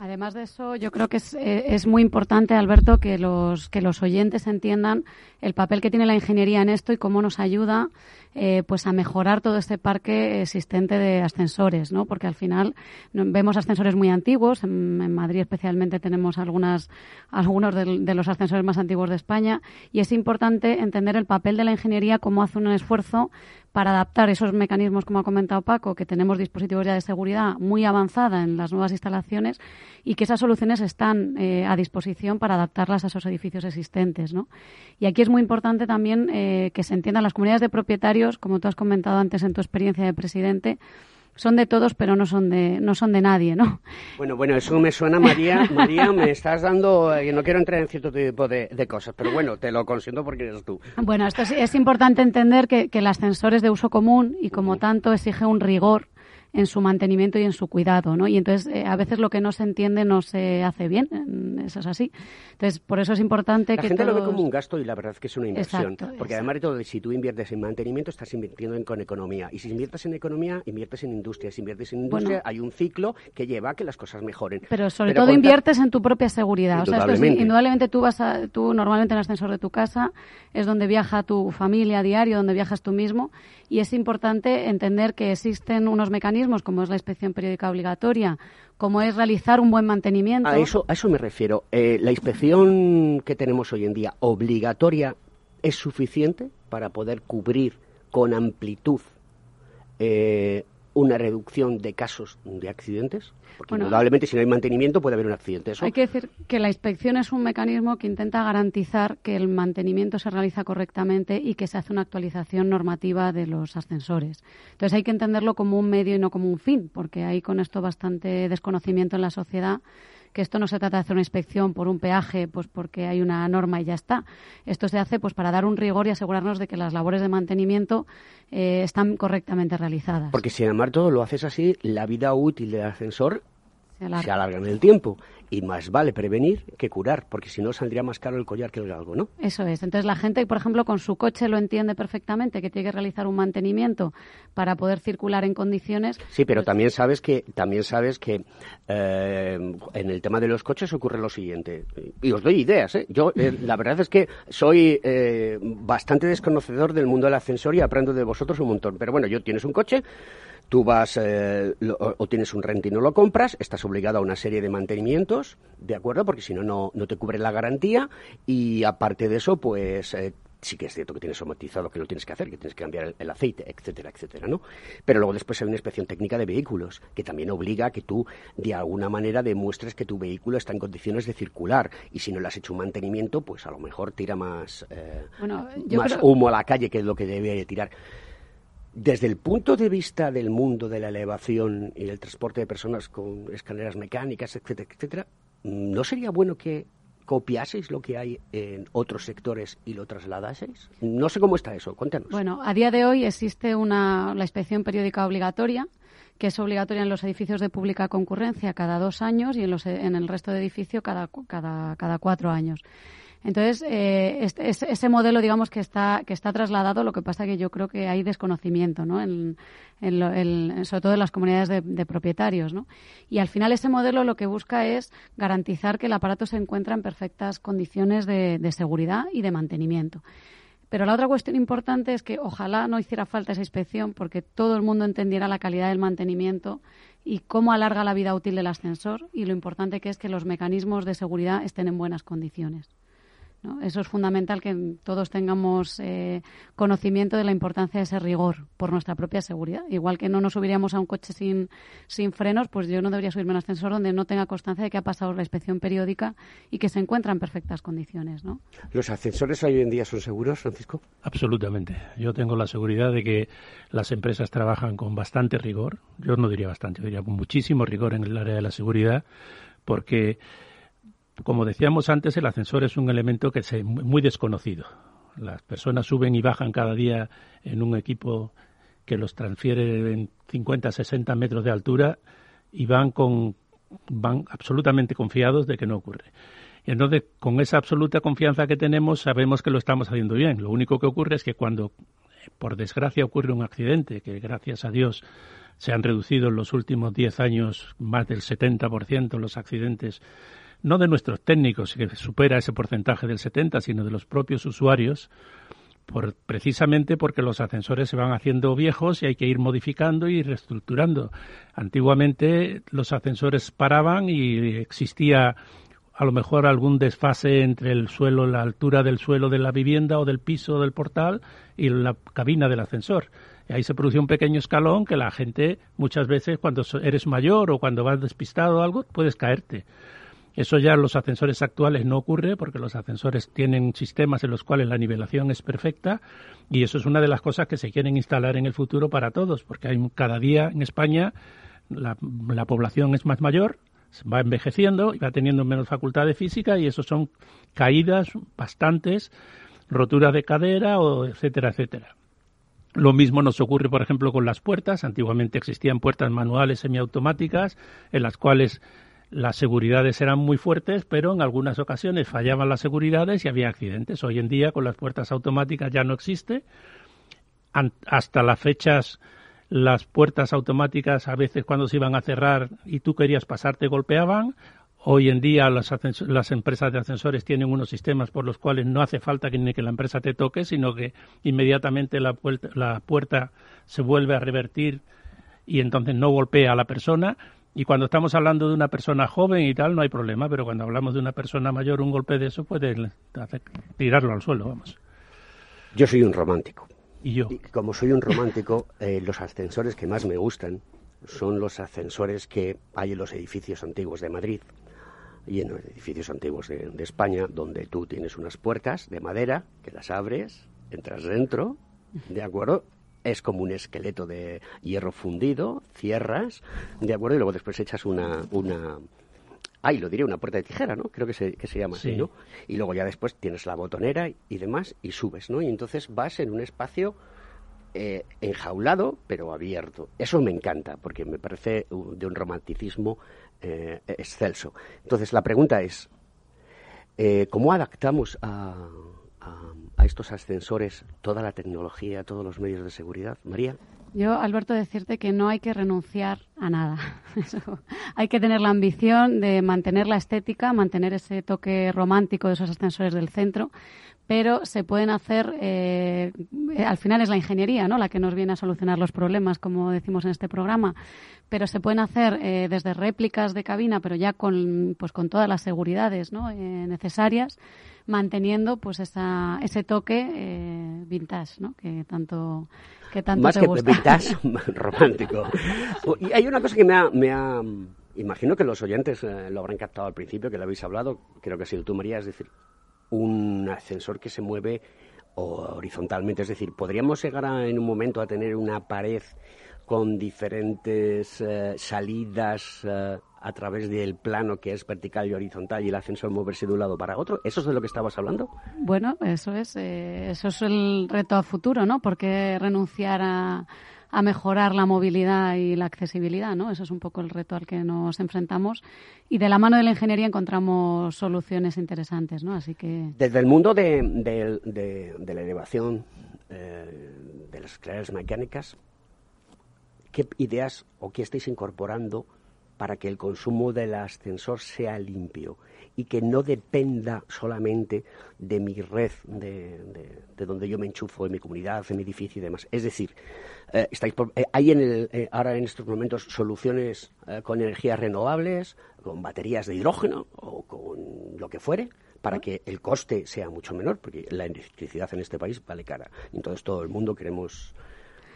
Además de eso, yo creo que es, eh, es, muy importante, Alberto, que los, que los oyentes entiendan el papel que tiene la ingeniería en esto y cómo nos ayuda eh, pues a mejorar todo este parque existente de ascensores, ¿no? Porque al final vemos ascensores muy antiguos. En, Madrid especialmente tenemos algunas, algunos de, de, los ascensores más antiguos de España y es importante entender el papel de la ingeniería, cómo hace un esfuerzo para adaptar esos mecanismos, como ha comentado Paco, que tenemos dispositivos ya de seguridad muy avanzada en las nuevas instalaciones y que esas soluciones están eh, a disposición para adaptarlas a esos edificios existentes. ¿no? Y aquí es muy importante también eh, que se entiendan las comunidades de propietarios, como tú has comentado antes en tu experiencia de presidente, son de todos, pero no son de, no son de nadie, ¿no? Bueno, bueno, eso me suena, María. María, me estás dando, eh, no quiero entrar en cierto tipo de, cosas, pero bueno, te lo consiento porque eres tú. Bueno, esto es, es importante entender que, que el ascensor es de uso común y como tanto exige un rigor en su mantenimiento y en su cuidado, ¿no? Y entonces eh, a veces lo que no se entiende no se hace bien, eso es así. Entonces por eso es importante la que gente lo ve como un gasto y la verdad es que es una inversión, porque además de todo, si tú inviertes en mantenimiento estás invirtiendo en, con economía y si inviertes en economía inviertes en industria, si inviertes en industria hay un ciclo que lleva a que las cosas mejoren. Pero sobre todo inviertes en tu propia seguridad, indudablemente. o sea, indudablemente tú vas a, tú normalmente en el ascensor de tu casa es donde viaja tu familia a diario, donde viajas tú mismo y es importante entender que existen unos mecanismos como es la inspección periódica obligatoria, como es realizar un buen mantenimiento. A eso, a eso me refiero. Eh, la inspección que tenemos hoy en día obligatoria es suficiente para poder cubrir con amplitud eh, una reducción de casos de accidentes? Porque indudablemente si no hay mantenimiento puede haber un accidente. Hay que decir que la inspección es un mecanismo que intenta garantizar que el mantenimiento se realiza correctamente y que se hace una actualización normativa de los ascensores. Entonces hay que entenderlo como un medio y no como un fin, porque hay con esto bastante desconocimiento en la sociedad que esto no se trata de hacer una inspección por un peaje, pues porque hay una norma y ya está. Esto se hace pues para dar un rigor y asegurarnos de que las labores de mantenimiento eh, están correctamente realizadas. Porque si además todo lo haces así, la vida útil del ascensor se alarga en el tiempo y más vale prevenir que curar, porque si no saldría más caro el collar que el galgo, ¿no? Eso es. Entonces la gente, por ejemplo, con su coche lo entiende perfectamente, que tiene que realizar un mantenimiento para poder circular en condiciones. Sí, pero pues también sabes que también sabes que eh, en el tema de los coches ocurre lo siguiente. Y os doy ideas, ¿eh? Yo eh, la verdad es que soy eh, bastante desconocedor del mundo del ascensor y aprendo de vosotros un montón. Pero bueno, yo tienes un coche Tú vas eh, o tienes un rent y no lo compras, estás obligado a una serie de mantenimientos, ¿de acuerdo? Porque si no, no te cubre la garantía y aparte de eso, pues eh, sí que es cierto que tienes somatizado que lo tienes que hacer, que tienes que cambiar el, aceite, etcétera, etcétera, ¿no? Pero luego después hay una inspección técnica de vehículos que también obliga a que tú de alguna manera demuestres que tu vehículo está en condiciones de circular y si no le has hecho un mantenimiento, pues a lo mejor tira más, eh, más humo a la calle que es lo que debe tirar. Desde el punto de vista del mundo de la elevación y el transporte de personas con escaleras mecánicas, etcétera, etcétera, ¿no sería bueno que copiaseis lo que hay en otros sectores y lo trasladaseis? No sé cómo está eso, cuéntanos. Bueno, a día de hoy existe una, la inspección periódica obligatoria, que es obligatoria en los edificios de pública concurrencia cada dos años y en, los, en el resto de edificios cada, cada, cada cuatro años. Entonces, eh, este, ese modelo, digamos, que está, que está trasladado, lo que pasa que yo creo que hay desconocimiento, ¿no? En, sobre todo en las comunidades de, propietarios, ¿no? Y al final ese modelo lo que busca es garantizar que el aparato se encuentra en perfectas condiciones de, de seguridad y de mantenimiento. Pero la otra cuestión importante es que ojalá no hiciera falta esa inspección porque todo el mundo entendiera la calidad del mantenimiento y cómo alarga la vida útil del ascensor y lo importante que es que los mecanismos de seguridad estén en buenas condiciones. Eso es fundamental que todos tengamos eh, conocimiento de la importancia de ese rigor por nuestra propia seguridad. Igual que no nos subiríamos a un coche sin, sin frenos, pues yo no debería subirme a un ascensor donde no tenga constancia de que ha pasado la inspección periódica y que se encuentra en perfectas condiciones. ¿no? ¿Los ascensores hoy en día son seguros, Francisco? Absolutamente. Yo tengo la seguridad de que las empresas trabajan con bastante rigor. Yo no diría bastante, diría con muchísimo rigor en el área de la seguridad, porque como decíamos antes, el ascensor es un elemento que es muy desconocido. Las personas suben y bajan cada día en un equipo que los transfiere en 50, 60 metros de altura y van con van absolutamente confiados de que no ocurre. Y entonces, con esa absoluta confianza que tenemos, sabemos que lo estamos haciendo bien. Lo único que ocurre es que cuando, por desgracia, ocurre un accidente, que gracias a Dios se han reducido en los últimos 10 años más del 70% los accidentes no de nuestros técnicos, que supera ese porcentaje del 70, sino de los propios usuarios, por, precisamente porque los ascensores se van haciendo viejos y hay que ir modificando y reestructurando. Antiguamente los ascensores paraban y existía a lo mejor algún desfase entre el suelo, la altura del suelo de la vivienda o del piso del portal y la cabina del ascensor. Y ahí se producía un pequeño escalón que la gente muchas veces cuando eres mayor o cuando vas despistado o algo puedes caerte. Eso ya en los ascensores actuales no ocurre porque los ascensores tienen sistemas en los cuales la nivelación es perfecta y eso es una de las cosas que se quieren instalar en el futuro para todos porque hay cada día en España la, población es más mayor, va envejeciendo y va teniendo menos facultad de física y eso son caídas bastantes, roturas de cadera o etcétera, etcétera. Lo mismo nos ocurre, por ejemplo, con las puertas. Antiguamente existían puertas manuales semiautomáticas en las cuales las seguridades eran muy fuertes, pero en algunas ocasiones fallaban las seguridades y había accidentes. Hoy en día con las puertas automáticas ya no existe. hasta las fechas las puertas automáticas a veces cuando se iban a cerrar y tú querías pasar te golpeaban. Hoy en día las, las, empresas de ascensores tienen unos sistemas por los cuales no hace falta que, ni que la empresa te toque, sino que inmediatamente la, la puerta se vuelve a revertir y entonces no golpea a la persona y cuando estamos hablando de una persona joven y tal, no hay problema, pero cuando hablamos de una persona mayor, un golpe de eso puede hacer, tirarlo al suelo, vamos. Yo soy un romántico. Y yo. como soy un romántico, eh, los ascensores que más me gustan son los ascensores que hay en los edificios antiguos de Madrid y en los edificios antiguos de, de España, donde tú tienes unas puertas de madera que las abres, entras dentro, ¿de acuerdo? Es como un esqueleto de hierro fundido, cierras, ¿de acuerdo? Y luego después echas una, una ay, lo diría una puerta de tijera, ¿no? Creo que se, que se llama así, ¿no? Y luego ya después tienes la botonera y demás y subes, ¿no? Y entonces vas en un espacio eh, enjaulado pero abierto. Eso me encanta porque me parece de un romanticismo eh, excelso. Entonces la pregunta es, eh, ¿cómo adaptamos a, a, estos ascensores toda la tecnología, todos los medios de seguridad? María. Yo, Alberto, decirte que no hay que renunciar a nada. hay que tener la ambición de mantener la estética, mantener ese toque romántico de esos ascensores del centro, pero se pueden hacer, eh, al final es la ingeniería, ¿no? La que nos viene a solucionar los problemas, como decimos en este programa, pero se pueden hacer eh, desde réplicas de cabina, pero ya con, pues, con todas las seguridades ¿no? Eh, necesarias manteniendo pues esa, ese toque eh, vintage, ¿no? Que tanto que tanto Más te que gusta. vintage, romántico. Y hay una cosa que me ha, me ha imagino que los oyentes eh, lo habrán captado al principio, que lo habéis hablado, creo que ha sido tú, María, es decir, un ascensor que se mueve horizontalmente, es decir, podríamos llegar a, en un momento a tener una pared con diferentes eh, salidas eh, a través del plano que es vertical y horizontal y el ascensor moverse de un lado para otro. ¿Eso es de lo que estabas hablando? Bueno, eso es, eh, eso es el reto a futuro, ¿no? ¿Por qué renunciar a, a mejorar la movilidad y la accesibilidad, ¿no? Eso es un poco el reto al que nos enfrentamos y de la mano de la ingeniería encontramos soluciones interesantes, ¿no? Así que Desde el mundo de, de- de- de la elevación eh, de las escaleras mecánicas, ¿qué ideas o qué estáis incorporando para que el consumo del ascensor sea limpio y que no dependa solamente de mi red, de, de- de donde yo me enchufo, en mi comunidad, en mi edificio y demás? Es decir, eh, estáis por- eh, ¿hay en el- eh, ahora en estos momentos soluciones con energías renovables, con baterías de hidrógeno o con lo que fuere? para que el coste sea mucho menor, porque la electricidad en este país vale cara. Entonces todo el mundo queremos...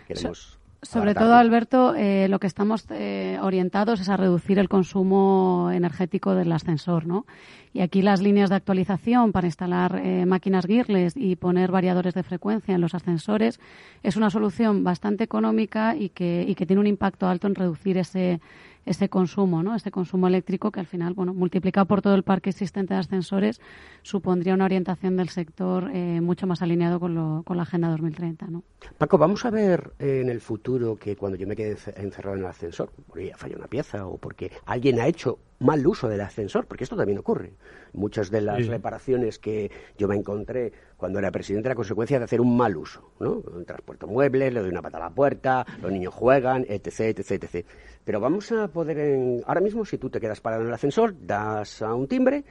queremos Sobre todo, Alberto, eh, lo que estamos eh, orientados es a reducir el consumo energético del ascensor, ¿no? Y aquí las líneas de actualización para instalar eh, máquinas gearless y poner variadores de frecuencia en los ascensores es una solución bastante económica y que, y que tiene un impacto alto en reducir ese ese consumo, ¿no? Ese consumo eléctrico que al final, bueno, multiplicado por todo el parque existente de ascensores, supondría una orientación del sector eh, mucho más alineado con, lo- con la Agenda 2030, ¿no? Paco, vamos a ver eh, en el futuro que cuando yo me quede ence- encerrado en el ascensor, porque ya falla una pieza o porque alguien ha hecho mal uso del ascensor, porque esto también ocurre. Muchas de las Sí. reparaciones que yo me encontré cuando era presidente era consecuencia de hacer un mal uso, ¿no? Transporto muebles, le doy una pata a la puerta, los niños juegan, etc, etc, etc. Pero vamos a poder, en- ahora mismo, si tú te quedas parado en el ascensor, das a un timbre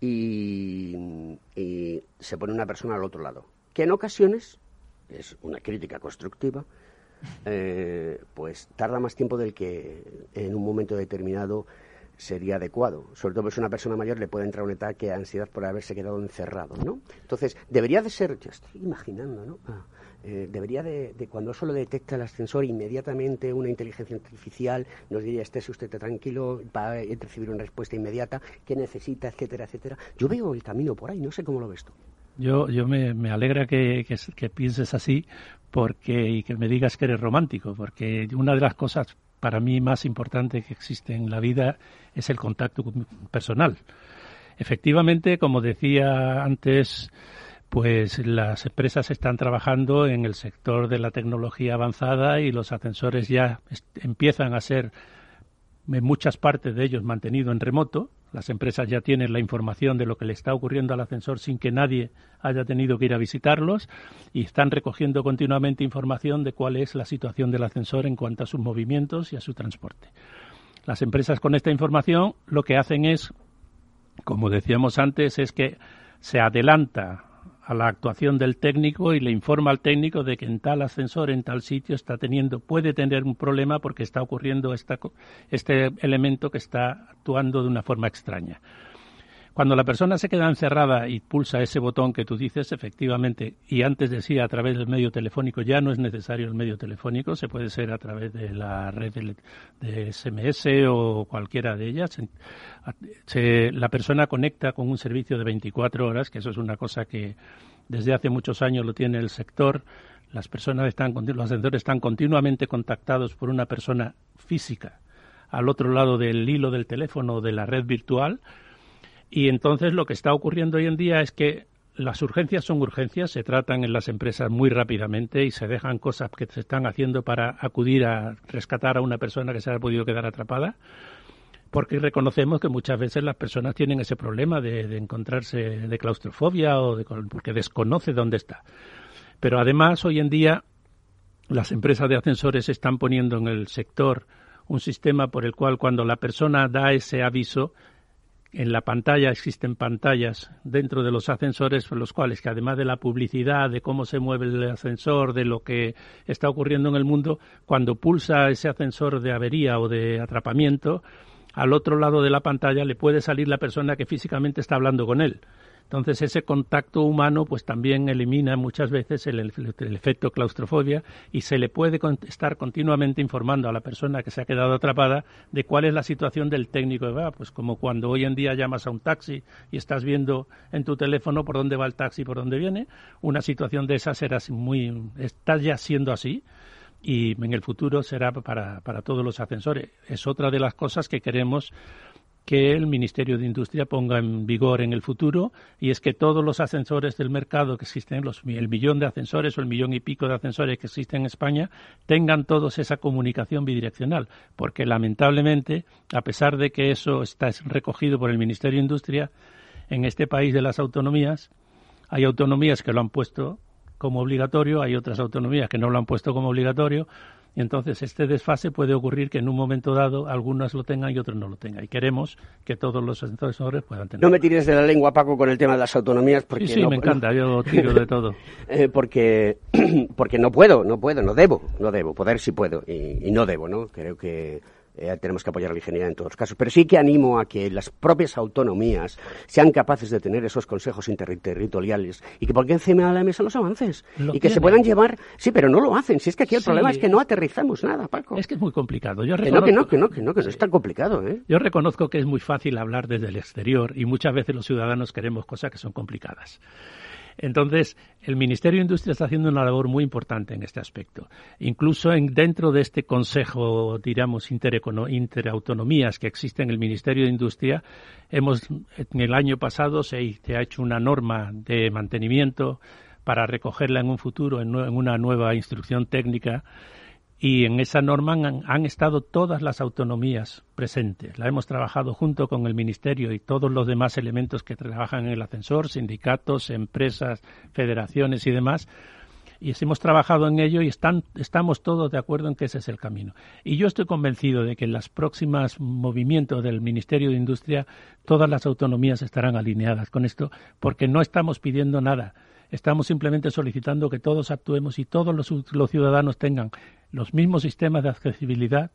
y, y se pone una persona al otro lado, que en ocasiones es una crítica constructiva, eh, pues tarda más tiempo del que en un momento determinado sería adecuado. Sobre todo porque una persona mayor le puede entrar un ataque de ansiedad por haberse quedado encerrado, ¿no? Entonces, debería de ser, yo estoy imaginando, ¿no? Ah, eh, debería de, cuando eso lo detecta el ascensor, inmediatamente una inteligencia artificial nos diría, estése usted tranquilo, va a recibir una respuesta inmediata, qué necesita, etcétera, etcétera. Yo veo el camino por ahí, no sé cómo lo ves tú. Yo, yo me, me alegra que, que, que pienses así porque, y que me digas que eres romántico, porque una de las cosas para mí más importantes que existe en la vida es el contacto personal. Efectivamente, como decía antes, pues las empresas están trabajando en el sector de la tecnología avanzada y los ascensores ya empiezan a ser en muchas partes de ellos mantenido en remoto. Las empresas ya tienen la información de lo que le está ocurriendo al ascensor sin que nadie haya tenido que ir a visitarlos y están recogiendo continuamente información de cuál es la situación del ascensor en cuanto a sus movimientos y a su transporte. Las empresas con esta información lo que hacen es, como decíamos antes, es que se adelanta a la actuación del técnico y le informa al técnico de que en tal ascensor, en tal sitio, está teniendo, puede tener un problema porque está ocurriendo esta, este elemento que está actuando de una forma extraña. Cuando la persona se queda encerrada y pulsa ese botón que tú dices, efectivamente, y antes decía a través del medio telefónico, ya no es necesario el medio telefónico, se puede ser a través de la red de, SMS o cualquiera de ellas. La persona conecta con un servicio de 24 horas, que eso es una cosa que desde hace muchos años lo tiene el sector. Las personas están, los ascensores están continuamente contactados por una persona física al otro lado del hilo del teléfono o de la red virtual y entonces lo que está ocurriendo hoy en día es que las urgencias son urgencias, se tratan en las empresas muy rápidamente y se dejan cosas que se están haciendo para acudir a rescatar a una persona que se ha podido quedar atrapada, porque reconocemos que muchas veces las personas tienen ese problema de, de encontrarse de claustrofobia o de, porque desconoce dónde está. Pero además hoy en día las empresas de ascensores están poniendo en el sector un sistema por el cual cuando la persona da ese aviso en la pantalla existen pantallas dentro de los ascensores los cuales que además de la publicidad de cómo se mueve el ascensor de lo que está ocurriendo en el mundo cuando pulsa ese ascensor de avería o de atrapamiento al otro lado de la pantalla le puede salir la persona que físicamente está hablando con él Entonces ese contacto humano pues también elimina muchas veces el, efecto claustrofobia y se le puede estar continuamente informando a la persona que se ha quedado atrapada de cuál es la situación del técnico. va pues como cuando hoy en día llamas a un taxi y estás viendo en tu teléfono por dónde va el taxi, por dónde viene, una situación de esas era muy, está ya siendo así y en el futuro será para, para todos los ascensores. Es otra de las cosas que queremos que el Ministerio de Industria ponga en vigor en el futuro y es que todos los ascensores del mercado que existen, los, el millón de ascensores o el millón y pico de ascensores que existen en España, tengan todos esa comunicación bidireccional, porque lamentablemente, a pesar de que eso está recogido por el Ministerio de Industria, en este país de las autonomías, hay autonomías que lo han puesto como obligatorio, hay otras autonomías que no lo han puesto como obligatorio, y entonces este desfase puede ocurrir que en un momento dado algunas lo tengan y otros no lo tengan. Y queremos que todos los asesores puedan tener. No me tires de la lengua, Paco, con el tema de las autonomías. Porque sí, sí, me encanta, yo tiro de todo. Eh, porque, porque no puedo, no puedo, no debo, no debo. Poder sí puedo y, y no debo, ¿no? Creo que eh, tenemos que apoyar la ingeniería en todos los casos. Pero sí que animo a que las propias autonomías sean capaces de tener esos consejos interterritoriales y que pongan encima de la mesa los avances y que se puedan llevar. Sí, pero no lo hacen. Si es que aquí el problema es que no aterrizamos nada, Paco. Es que es muy complicado. Yo que no, que no, que no, que no, que no es tan complicado. ¿eh? Yo reconozco que es muy fácil hablar desde el exterior y muchas veces los ciudadanos queremos cosas que son complicadas. Entonces, el Ministerio de Industria está haciendo una labor muy importante en este aspecto. Incluso dentro de este Consejo, diríamos, interautonomías que existe en el Ministerio de Industria, hemos, en el año pasado se, ha hecho una norma de mantenimiento para recogerla en un futuro en una nueva instrucción técnica y en esa norma han, estado todas las autonomías presentes. La hemos trabajado junto con el Ministerio y todos los demás elementos que trabajan en el ascensor, sindicatos, empresas, federaciones y demás. Y hemos trabajado en ello y estamos todos de acuerdo en que ese es el camino. Y yo estoy convencido de que en los próximos movimientos del Ministerio de Industria todas las autonomías estarán alineadas con esto, porque no estamos pidiendo nada. Estamos simplemente solicitando que todos actuemos y todos los ciudadanos tengan los mismos sistemas de accesibilidad,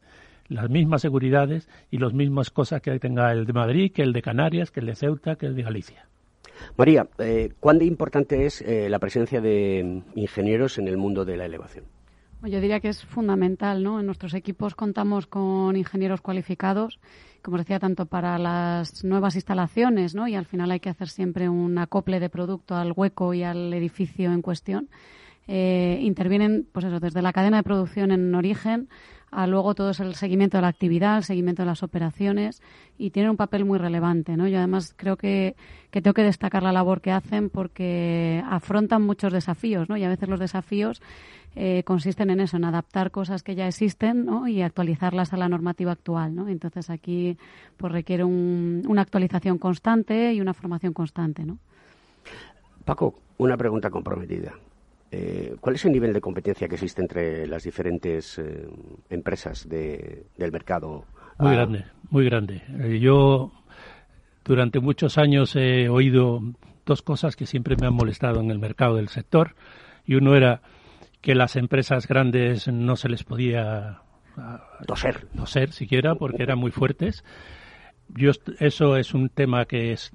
las mismas seguridades y las mismas cosas que tenga el de Madrid, que el de Canarias, que el de Ceuta, que el de Galicia. María, eh, ¿cuán de importante es eh, la presencia de ingenieros en el mundo de la elevación? Yo diría que es fundamental, ¿no? En nuestros equipos contamos con ingenieros cualificados, como decía, tanto para las nuevas instalaciones, ¿no? Y al final hay que hacer siempre un acople de producto al hueco y al edificio en cuestión eh, intervienen pues eso, desde la cadena de producción en origen a luego todo es el seguimiento de la actividad, el seguimiento de las operaciones y tienen un papel muy relevante. ¿no? Yo además creo que, que tengo que destacar la labor que hacen porque afrontan muchos desafíos ¿no? y a veces los desafíos eh, consisten en eso, en adaptar cosas que ya existen ¿no? y actualizarlas a la normativa actual. ¿no? Entonces aquí pues requiere un, una actualización constante y una formación constante. ¿no? Paco, una pregunta comprometida. Eh, ¿Cuál es el nivel de competencia que existe entre las diferentes eh, empresas del mercado? Muy ah, grande, muy grande. Eh, yo durante muchos años he oído dos cosas que siempre me han molestado en el mercado del sector. Y uno era que las empresas grandes no se les podía toser, toser siquiera porque eran muy fuertes yo, eso es un tema que es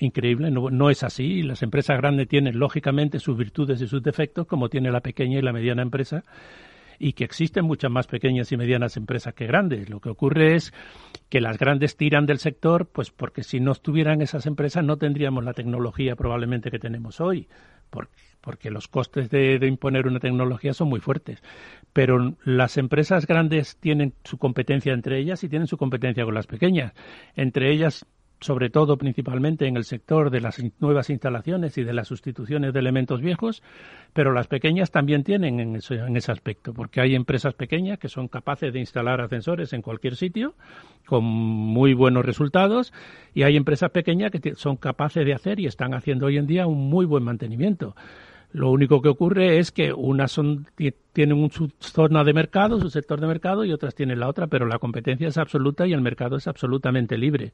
increíble, no, no, es así. Las empresas grandes tienen, lógicamente, sus virtudes y sus defectos, como tiene la pequeña y la mediana empresa, y que existen muchas más pequeñas y medianas empresas que grandes. Lo que ocurre es que las grandes tiran del sector, pues porque si no estuvieran esas empresas no tendríamos la tecnología probablemente que tenemos hoy, porque, porque los costes de, de imponer una tecnología son muy fuertes pero las empresas grandes tienen su competencia entre ellas y tienen su competencia con las pequeñas. Entre ellas, sobre todo principalmente en el sector de las nuevas instalaciones y de las sustituciones de elementos viejos, pero las pequeñas también tienen en ese, en ese aspecto, porque hay empresas pequeñas que son capaces de instalar ascensores en cualquier sitio con muy buenos resultados y hay empresas pequeñas que son capaces de hacer y están haciendo hoy en día un muy buen mantenimiento. Lo único que ocurre es que unas son, tienen su zona de mercado, su sector de mercado, y otras tienen la otra, pero la competencia es absoluta y el mercado es absolutamente libre.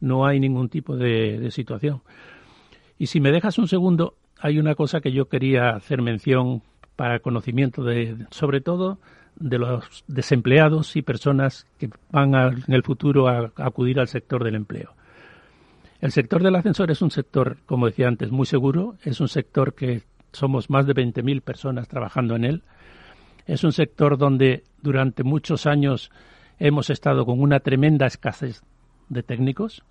No hay ningún tipo de, situación. Y si me dejas un segundo, hay una cosa que yo quería hacer mención para conocimiento de, sobre todo, de los desempleados y personas que van en el futuro a acudir al sector del empleo. El sector del ascensor es un sector, como decía antes, muy seguro. Es un sector que somos más de 20.000 personas trabajando en él. Es un sector donde durante muchos años hemos estado con una tremenda escasez de técnicos.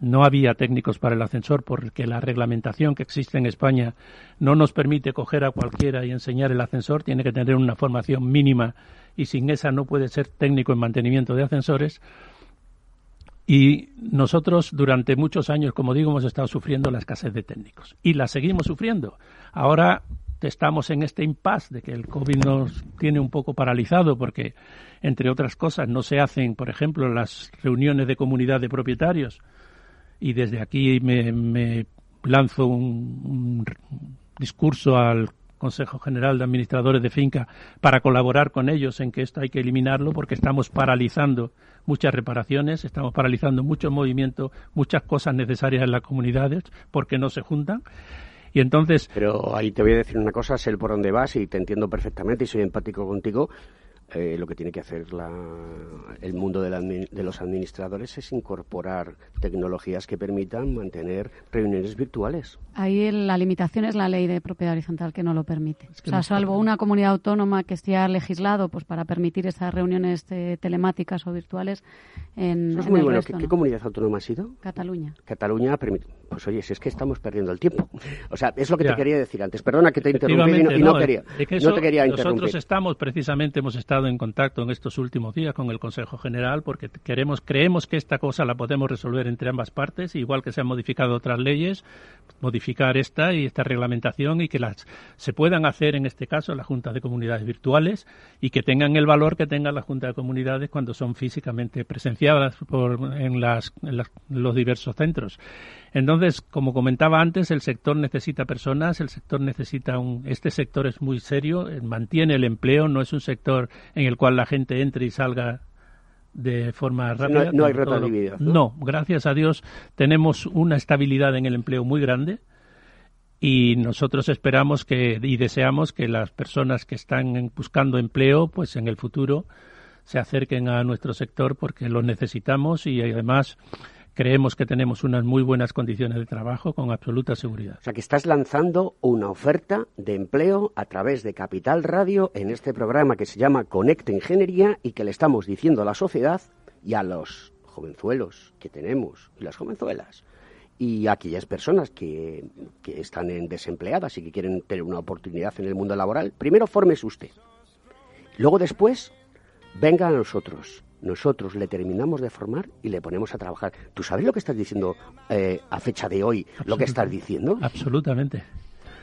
No había técnicos para el ascensor porque la reglamentación que existe en España no nos permite coger a cualquiera y enseñar el ascensor. Tiene que tener una formación mínima y sin esa no puede ser técnico en mantenimiento de ascensores. Y nosotros durante muchos años, como digo, hemos estado sufriendo la escasez de técnicos y la seguimos sufriendo. Ahora estamos en este impasse de que el COVID nos tiene un poco paralizado porque, entre otras cosas, no se hacen, por ejemplo, las reuniones de comunidad de propietarios. Y desde aquí me, lanzo un, un discurso al Consejo General de Administradores de Finca para colaborar con ellos en que esto hay que eliminarlo porque estamos paralizando muchas reparaciones, estamos paralizando mucho movimiento, muchas cosas necesarias en las comunidades porque no se juntan. Y entonces. Pero ahí te voy a decir una cosa, sé por dónde vas y te entiendo perfectamente y soy empático contigo. Eh, lo que tiene que hacer el mundo de, los administradores es incorporar tecnologías que permitan mantener reuniones virtuales. Ahí la limitación es la ley de propiedad horizontal que no lo permite. o sea, salvo una comunidad autónoma que esté legislado pues para permitir esas reuniones eh, telemáticas o virtuales. En, Eso es muy bueno. ¿Qué, comunidad autónoma ha sido? Cataluña. Cataluña permite. Pues oye, si es que estamos perdiendo el tiempo. O sea, es lo que te quería decir antes. Perdona que te interrumpí y no, quería, no te quería interrumpir. Nosotros estamos precisamente, hemos estado en contacto en estos últimos días con el Consejo General porque queremos, creemos que esta cosa la podemos resolver entre ambas partes, igual que se han modificado otras leyes, modificar esta y esta reglamentación y que las se puedan hacer en este caso las juntas de comunidades virtuales y que tengan el valor que tengan las juntas de comunidades cuando son físicamente presenciadas por, en, las, en los diversos centros. Entonces, como comentaba antes, el sector necesita personas, el sector necesita un. Este sector es muy serio, eh, mantiene el empleo, no es un sector en el cual la gente entre y salga de forma rápida. No, hay rotatividad. ¿no? no, gracias a Dios tenemos una estabilidad en el empleo muy grande y nosotros esperamos que y deseamos que las personas que están buscando empleo, pues en el futuro se acerquen a nuestro sector porque lo necesitamos y además creemos que tenemos unas muy buenas condiciones de trabajo con absoluta seguridad. O sea, que estás lanzando una oferta de empleo a través de Capital Radio en este programa que se llama Conecta Ingeniería y que le estamos diciendo a la sociedad y a los jovenzuelos que tenemos y las jovenzuelas y a aquellas personas que, que están desempleadas y que quieren tener una oportunidad en el mundo laboral, primero fórmese usted. Luego después, venga a nosotros nosotros le terminamos de formar y le ponemos a trabajar. ¿Tú sabes lo que estás diciendo eh, a fecha de hoy? ¿Lo que estás diciendo? Absolutamente.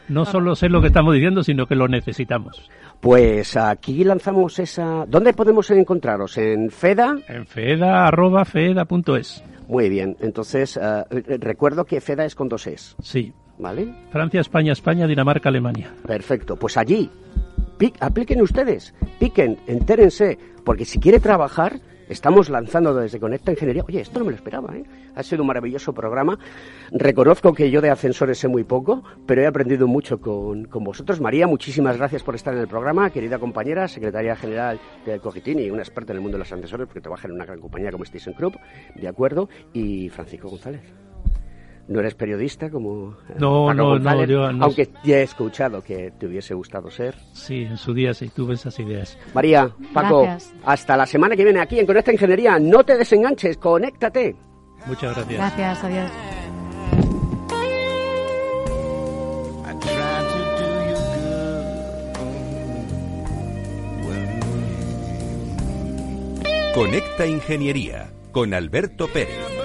No solo sé lo que estamos diciendo, sino que lo necesitamos. Pues aquí lanzamos esa... ¿Dónde podemos encontraros? ¿En FEDA? En FEDA, arroba feda.es. Muy bien. Entonces, eh, recuerdo que FEDA es con dos es. Sí. ¿Vale? Francia, España, España, Dinamarca, Alemania. Perfecto. Pues allí apliquen ustedes, piquen, entérense, porque si quiere trabajar, estamos lanzando desde Conecta Ingeniería. Oye, esto no me lo esperaba, ¿eh? Ha sido un maravilloso programa. Reconozco que yo de ascensores sé muy poco, pero he aprendido mucho con, con vosotros. María, muchísimas gracias por estar en el programa. Querida compañera, secretaria general del Cogitín y una experta en el mundo de los ascensores, porque trabaja en una gran compañía como Station Group, de acuerdo. Y Francisco González no eres periodista como eh, no, no, no, aunque ya he escuchado que te hubiese gustado ser. Sí, en su día sí tuve esas ideas. María, Paco, hasta la semana que viene aquí en Conecta Ingeniería. No te desenganches, conéctate. Muchas gracias. Gracias, adiós. Conecta Ingeniería con Alberto Pérez.